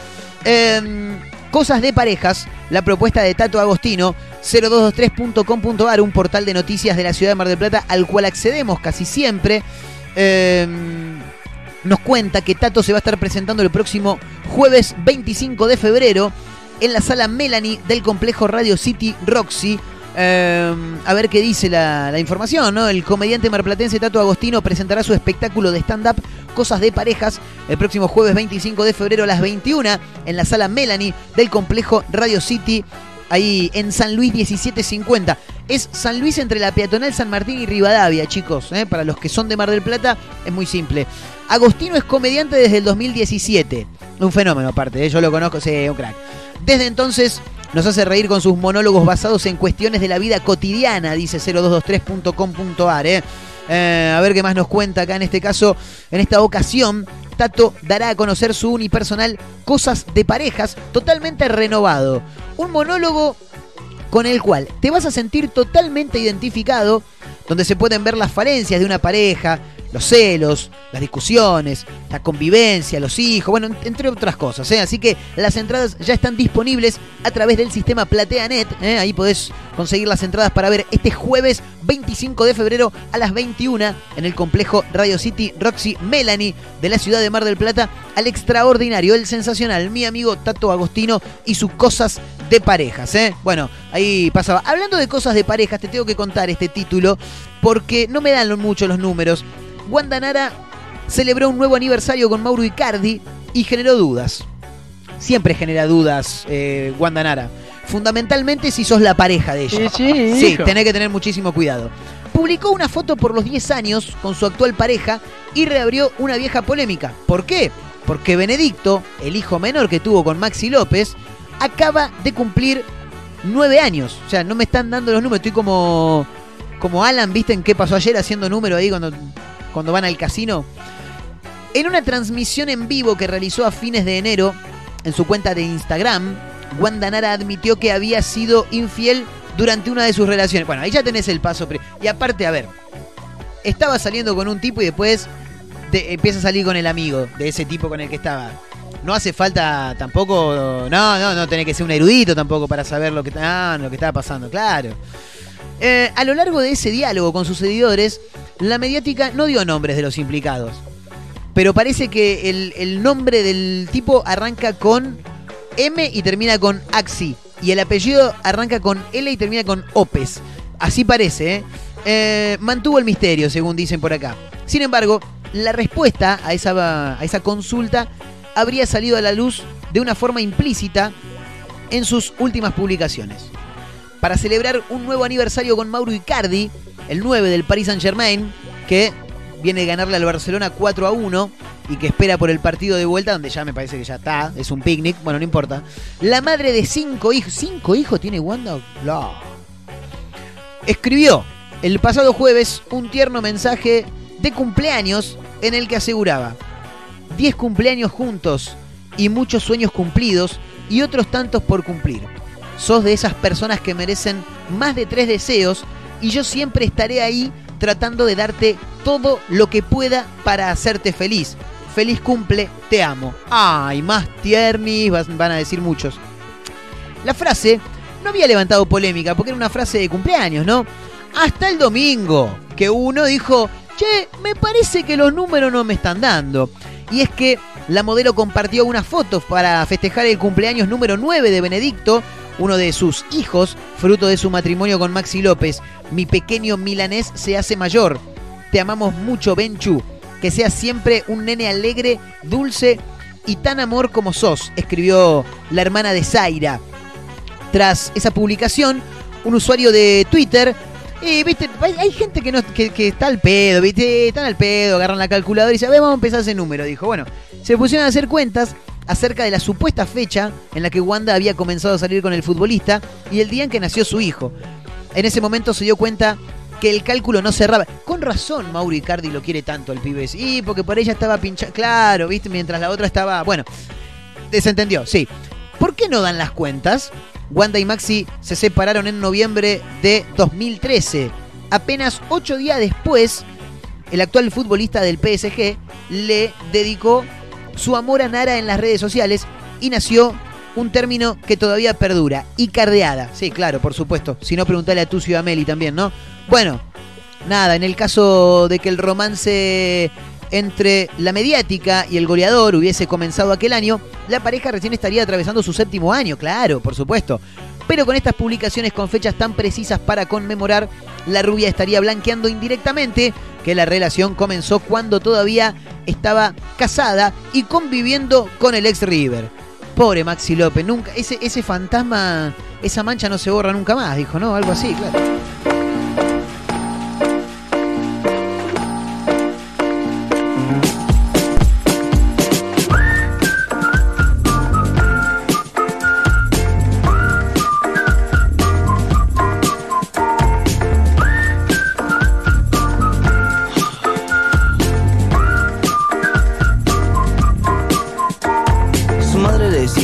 Em, cosas de parejas, la propuesta de Tato Agostino, 0223.com.ar, un portal de noticias de la ciudad de Mar del Plata al cual accedemos casi siempre. Em, nos cuenta que Tato se va a estar presentando el próximo jueves 25 de febrero en la sala Melanie del complejo Radio City Roxy. Eh, a ver qué dice la, la información, ¿no? El comediante marplatense Tato Agostino presentará su espectáculo de stand-up Cosas de Parejas el próximo jueves 25 de febrero a las 21 en la sala Melanie del complejo Radio City, ahí en San Luis 1750. Es San Luis entre la peatonal San Martín y Rivadavia, chicos. ¿eh? Para los que son de Mar del Plata, es muy simple. Agostino es comediante desde el 2017. Un fenómeno aparte, ¿eh? yo lo conozco, sí, un crack. Desde entonces nos hace reír con sus monólogos basados en cuestiones de la vida cotidiana, dice 0223.com.ar. ¿eh? Eh, a ver qué más nos cuenta acá en este caso, en esta ocasión. Tato dará a conocer su unipersonal Cosas de Parejas totalmente renovado. Un monólogo con el cual te vas a sentir totalmente identificado, donde se pueden ver las falencias de una pareja, los celos, las discusiones, la convivencia, los hijos, bueno, entre otras cosas. ¿eh? Así que las entradas ya están disponibles a través del sistema PlateaNet. ¿eh? Ahí podés conseguir las entradas para ver este jueves 25 de febrero a las 21 en el complejo Radio City Roxy Melanie de la ciudad de Mar del Plata al extraordinario, el sensacional, mi amigo Tato Agostino y sus cosas de parejas. ¿eh? Bueno, ahí pasaba. Hablando de cosas de parejas, te tengo que contar este título porque no me dan mucho los números. Wanda Nara celebró un nuevo aniversario con Mauro Icardi y generó dudas. Siempre genera dudas eh, Wanda Nara. Fundamentalmente si sos la pareja de ella. Sí, sí, Sí, tenés que tener muchísimo cuidado. Publicó una foto por los 10 años con su actual pareja y reabrió una vieja polémica. ¿Por qué? Porque Benedicto, el hijo menor que tuvo con Maxi López, acaba de cumplir 9 años. O sea, no me están dando los números. Estoy como, como Alan, ¿viste en qué pasó ayer haciendo número ahí cuando, cuando van al casino? En una transmisión en vivo que realizó a fines de enero en su cuenta de Instagram, Wanda Nara admitió que había sido infiel durante una de sus relaciones. Bueno, ahí ya tenés el paso. Y aparte, a ver, estaba saliendo con un tipo y después empieza a salir con el amigo de ese tipo con el que estaba. No hace falta tampoco. No, no, no tenés que ser un erudito tampoco para saber lo que, ah, estaba pasando, claro. Eh, a lo largo de ese diálogo con sus seguidores, la mediática no dio nombres de los implicados. Pero parece que el, el nombre del tipo arranca con M y termina con Axi. Y el apellido arranca con L y termina con Opes. Así parece, ¿eh? Eh, mantuvo el misterio, según dicen por acá. Sin embargo, la respuesta a esa, a esa consulta habría salido a la luz de una forma implícita en sus últimas publicaciones. Para celebrar un nuevo aniversario con Mauro Icardi, el 9 del Paris Saint Germain, que viene de ganarle al Barcelona 4 a 1 y que espera por el partido de vuelta, donde ya me parece que ya está, es un picnic, bueno, no importa. La madre de cinco hijos, ¿cinco hijos tiene Wanda? Escribió el pasado jueves un tierno mensaje de cumpleaños en el que aseguraba 10 cumpleaños juntos y muchos sueños cumplidos y otros tantos por cumplir. Sos de esas personas que merecen más de tres deseos y yo siempre estaré ahí tratando de darte todo lo que pueda para hacerte feliz. Feliz cumple, te amo. Ay, más tiernis, van a decir muchos. La frase no había levantado polémica porque era una frase de cumpleaños, ¿no? Hasta el domingo, que uno dijo, che, me parece que los números no me están dando. Y es que la modelo compartió unas fotos para festejar el cumpleaños número 9 de Benedicto, uno de sus hijos, fruto de su matrimonio con Maxi López. Mi pequeño milanés se hace mayor. Te amamos mucho, Benchu. Que seas siempre un nene alegre, dulce y tan amor como sos, escribió la hermana de Zaira. Tras esa publicación, un usuario de Twitter, y viste, hay, gente que, no, que, que está al pedo, viste, están al pedo, agarran la calculadora y dicen, a ver, vamos a empezar ese número. Dijo, bueno, se pusieron a hacer cuentas acerca de la supuesta fecha en la que Wanda había comenzado a salir con el futbolista y el día en que nació su hijo. En ese momento se dio cuenta que el cálculo no cerraba. Con razón Mauro Icardi lo quiere tanto el pibe. Y porque por ella estaba pinchada. Claro, viste, mientras la otra estaba. Bueno, desentendió, sí. ¿Por qué no dan las cuentas? Wanda y Maxi se separaron en noviembre de 2013. Apenas ocho días después, el actual futbolista del PSG le dedicó su amor a Nara en las redes sociales y nació un término que todavía perdura, icardeada. Sí, claro, por supuesto. Si no, preguntale a Tucio y a Meli también, ¿no? Bueno, nada, en el caso de que el romance entre la mediática y el goleador hubiese comenzado aquel año, la pareja recién estaría atravesando su séptimo año, claro, por supuesto. Pero con estas publicaciones con fechas tan precisas para conmemorar, la rubia estaría blanqueando indirectamente que la relación comenzó cuando todavía estaba casada y conviviendo con el ex River. Pobre Maxi López, nunca, ese, ese fantasma, esa mancha no se borra nunca más, dijo, ¿no? Algo así, claro.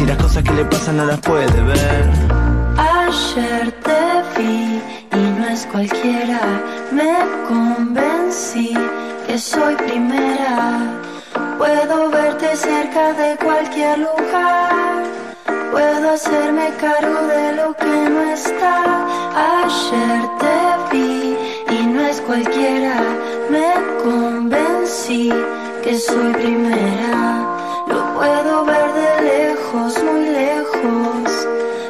y las cosas que le pasan no las puede ver. Ayer te vi y no es cualquiera, me convencí que soy primera. Puedo verte cerca de cualquier lugar, puedo hacerme cargo de lo que no está. Ayer te vi y no es cualquiera, me convencí que soy primera. Puedo ver de lejos, muy lejos.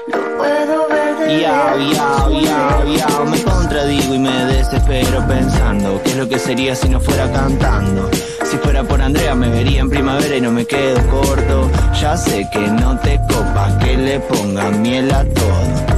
Lo puedo ver de lejos. me contradigo y me desespero pensando qué es lo que sería si no fuera cantando. Si fuera por Andrea me vería en primavera y no me quedo corto. Ya sé que no te copa que le ponga miel a todo.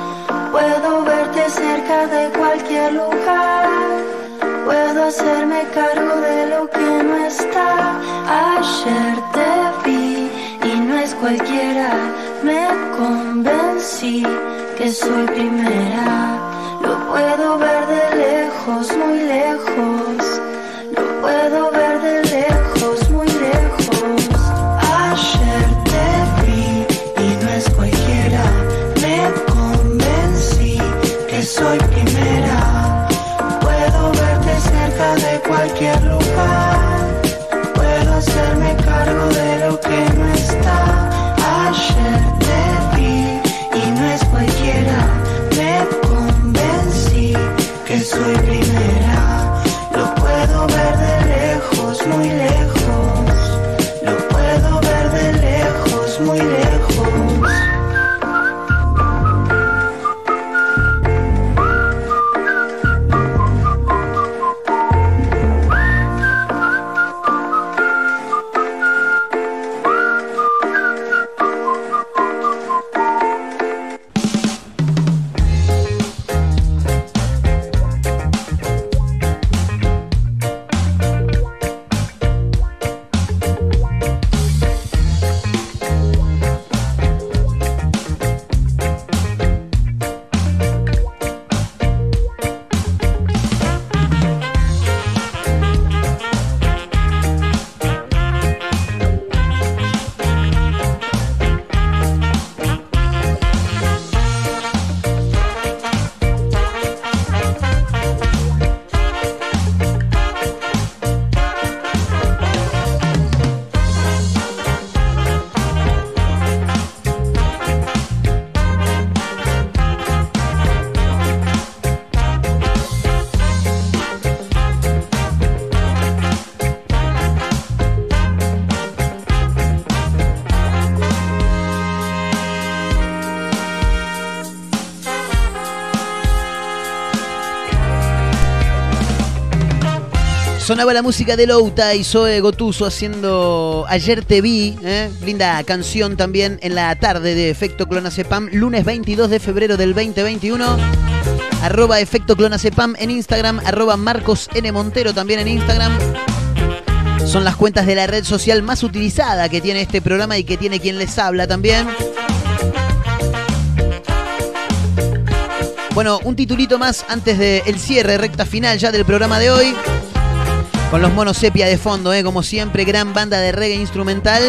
Lugar. Puedo hacerme cargo de lo que no está. Ayer te vi y no es cualquiera. Me convencí que soy primera. Lo puedo ver de lejos, muy lejos. Lo puedo ver Sonaba la música de Louta y Zoe Gotuso haciendo Ayer te vi, ¿eh? linda canción también en la tarde de Efecto Clonacepam, lunes 22 de febrero del 2021. Arroba Efecto Clonacepam en Instagram, arroba Marcos N. Montero también en Instagram. Son las cuentas de la red social más utilizada que tiene este programa y que tiene quien les habla también. Bueno, un titulito más antes del cierre, recta final ya del programa de hoy. Con los monos sepia de fondo, ¿eh? como siempre, gran banda de reggae instrumental.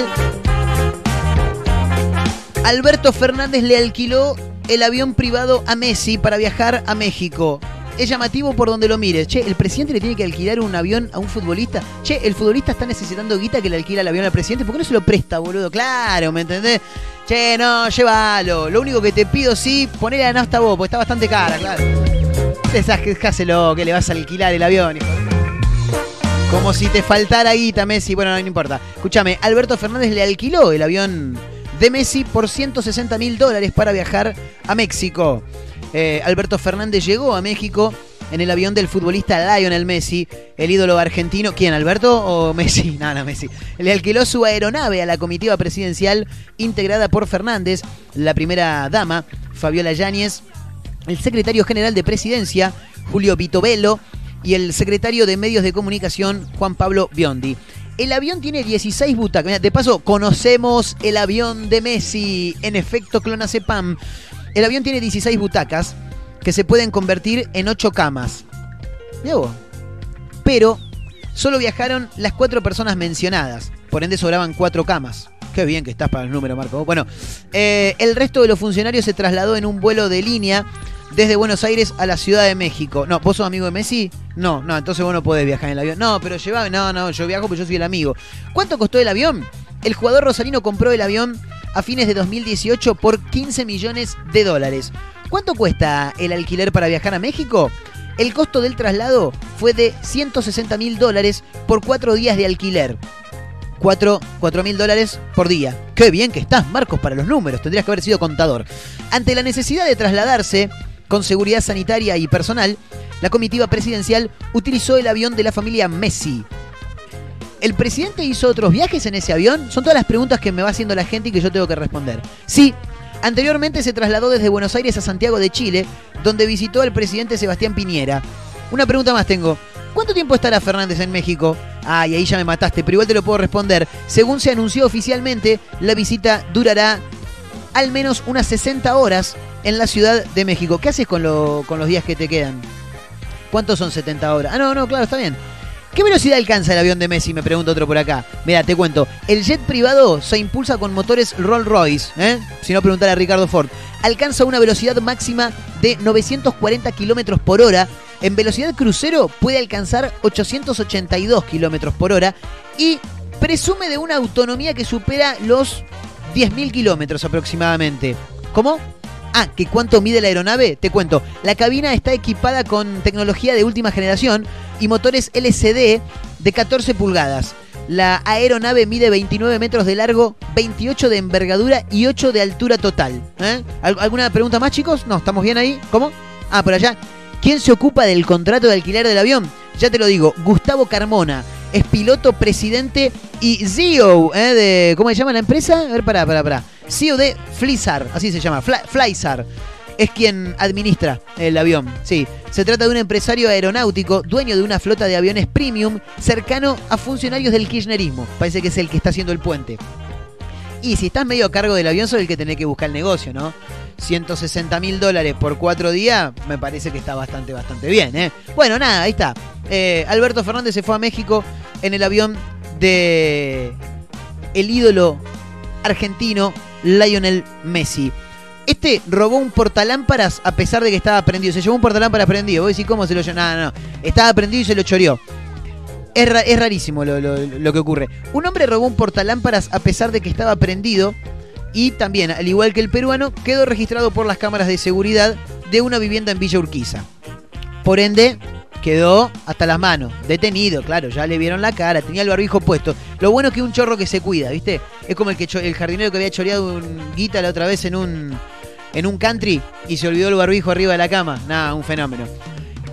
Alberto Fernández le alquiló el avión privado a Messi para viajar a México. Es llamativo por donde lo mires. Che, el presidente le tiene que alquilar un avión a un futbolista. Che, el futbolista está necesitando guita que le alquila el avión al presidente. ¿Por qué no se lo presta, boludo? Claro, ¿me entendés? Che, no, llévalo. Lo único que te pido, sí, ponele la nafta vos, porque está bastante cara, claro. Dejáselo, que le vas a alquilar el avión, hijo. Como si te faltara guita, Messi. Bueno, no, importa. Escúchame, Alberto Fernández le alquiló el avión de Messi por 160 mil dólares para viajar a México. Eh, Alberto Fernández llegó a México en el avión del futbolista Lionel Messi, el ídolo argentino. ¿Quién, Alberto o Messi? [LAUGHS] No, no, Messi. Le alquiló su aeronave a la comitiva presidencial integrada por Fernández, la primera dama, Fabiola Yáñez, el secretario general de presidencia, Julio Vitovelo, y el secretario de Medios de Comunicación, Juan Pablo Biondi. El avión tiene 16 butacas. De paso, conocemos el avión de Messi, en efecto Clonacepam. El avión tiene 16 butacas que se pueden convertir en 8 camas. Pero solo viajaron las cuatro personas mencionadas. Por ende sobraban cuatro camas. Qué bien que estás para el número, Marco. Bueno, eh, el resto de los funcionarios se trasladó en un vuelo de línea desde Buenos Aires a la Ciudad de México. No, ¿vos sos amigo de Messi? No, no, entonces vos no podés viajar en el avión. No, pero llevame, no, no, yo viajo porque yo soy el amigo. ¿Cuánto costó el avión? El jugador rosarino compró el avión a fines de 2018 por 15 millones de dólares. ¿Cuánto cuesta el alquiler para viajar a México? El costo del traslado fue de 160 mil dólares por cuatro días de alquiler. 4 mil dólares por día. Qué bien que estás, Marcos, para los números. Tendrías que haber sido contador. Ante la necesidad de trasladarse con seguridad sanitaria y personal, la comitiva presidencial utilizó el avión de la familia Messi. ¿El presidente hizo otros viajes en ese avión? Son todas las preguntas que me va haciendo la gente y que yo tengo que responder. Sí, anteriormente se trasladó desde Buenos Aires a Santiago de Chile, donde visitó al presidente Sebastián Piñera. Una pregunta más tengo. ¿Cuánto tiempo estará Fernández en México? Ay, ahí ya me mataste, pero igual te lo puedo responder. Según se anunció oficialmente, la visita durará al menos unas 60 horas en la Ciudad de México. ¿Qué haces con, lo- con los días que te quedan? ¿Cuántos son 70 horas? Ah, no, no, claro, está bien. ¿Qué velocidad alcanza el avión de Messi? Me pregunta otro por acá. Mira, te cuento. El jet privado se impulsa con motores Rolls Royce, ¿eh? si no preguntar a Ricardo Ford. Alcanza una velocidad máxima de 940 kilómetros por hora. En velocidad crucero puede alcanzar 882 kilómetros por hora. Y presume de una autonomía que supera los 10.000 kilómetros aproximadamente. ¿Cómo? Ah, ¿que cuánto mide la aeronave? Te cuento. La cabina está equipada con tecnología de última generación y motores LCD de 14 pulgadas. La aeronave mide 29 metros de largo, 28 de envergadura y 8 de altura total. ¿eh? ¿Al- ¿Alguna pregunta más, chicos? No, ¿estamos bien ahí? ¿Cómo? Ah, por allá. ¿Quién se ocupa del contrato de alquiler del avión? Ya te lo digo, Gustavo Carmona. Es piloto, presidente y CEO ¿eh? de. ¿Cómo se llama la empresa? A ver, pará, pará, pará. CEO de Flysar, así se llama, Fly-. Es quien administra el avión. Sí, se trata de un empresario aeronáutico, dueño de una flota de aviones premium, cercano a funcionarios del kirchnerismo. Parece que es el que está haciendo el puente. Y si estás medio a cargo del avión, sos el que tenés que buscar el negocio, ¿no? 160 mil dólares por cuatro días, me parece que está bastante, bastante bien, ¿eh? Bueno, nada, ahí está. Eh, Alberto Fernández se fue a México en el avión de el ídolo argentino Lionel Messi. Este robó un portalámparas a pesar de que estaba prendido. Se llevó un portalámparas prendido. Vos decís, ¿cómo se lo llevó? No, no, no. Estaba prendido y se lo choreó. Es, es rarísimo lo- lo que ocurre. Un hombre robó un portalámparas a pesar de que estaba prendido y también, al igual que el peruano, quedó registrado por las cámaras de seguridad de una vivienda en Villa Urquiza. Por ende, quedó hasta las manos. Detenido, claro, ya le vieron la cara, tenía el barbijo puesto. Lo bueno es que un chorro que se cuida, ¿viste? Es como el, que el jardinero que había choreado un guita la otra vez en un, en un country y se olvidó el barbijo arriba de la cama. Nada, un fenómeno.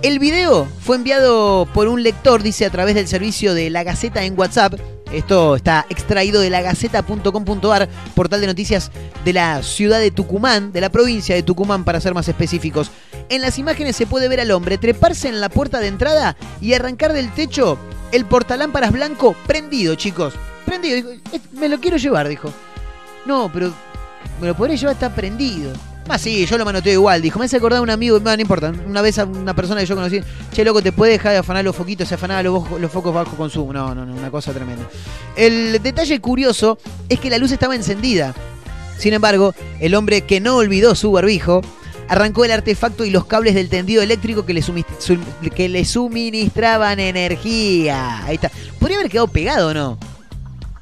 El video fue enviado por un lector, dice, a través del servicio de La Gaceta en WhatsApp. Esto está extraído de lagaceta.com.ar, portal de noticias de la ciudad de Tucumán, de la provincia de Tucumán, para ser más específicos. En las imágenes se puede ver al hombre treparse en la puerta de entrada y arrancar del techo el portalámparas blanco prendido, chicos. Prendido. Dijo, "Eh, me lo quiero llevar, dijo. No, pero me lo podré llevar, está prendido. Ah, sí, yo lo manoteo igual. Dijo, me hace acordar a un amigo, no, no importa. Una vez a una persona que yo conocí, che, loco, ¿te puede dejar de afanar los foquitos? Se afanaba los, focos bajo consumo. No, no, no, una cosa tremenda. El detalle curioso es que la luz estaba encendida. Sin embargo, el hombre que no olvidó su barbijo arrancó el artefacto y los cables del tendido eléctrico que le, que le suministraban energía. Ahí está. Podría haber quedado pegado no.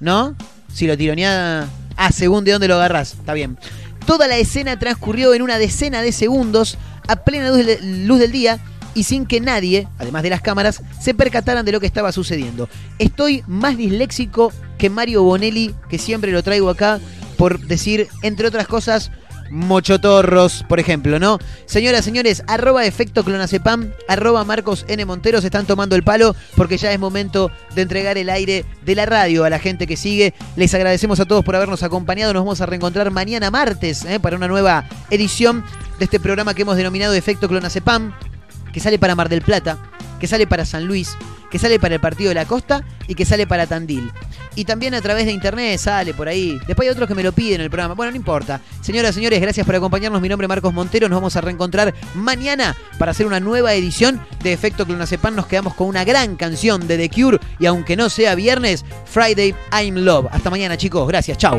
¿No? Si lo tironeaba. Ah, según de dónde lo agarrás. Está bien. Toda la escena transcurrió en una decena de segundos a plena luz del, luz del día y sin que nadie, además de las cámaras, se percataran de lo que estaba sucediendo. Estoy más disléxico que Mario Bonelli, que siempre lo traigo acá, por decir, entre otras cosas, mochotorros, por ejemplo, ¿no? Señoras, señores, arroba efecto clonacepam, arroba Marcos N. Montero se están tomando el palo porque ya es momento de entregar el aire de la radio a la gente que sigue. Les agradecemos a todos por habernos acompañado. Nos vamos a reencontrar mañana martes ¿eh? para una nueva edición de este programa que hemos denominado Efecto Clonacepam, que sale para Mar del Plata, que sale para San Luis, que sale para el Partido de la Costa y que sale para Tandil. Y también a través de internet sale por ahí. Después hay otros que me lo piden en el programa. Bueno, no importa. Señoras, señores, gracias por acompañarnos. Mi nombre es Marcos Montero. Nos vamos a reencontrar mañana para hacer una nueva edición de Efecto Clonacepan. Nos quedamos con una gran canción de The Cure. Y aunque no sea viernes, Friday I'm Love. Hasta mañana, chicos. Gracias. Chau.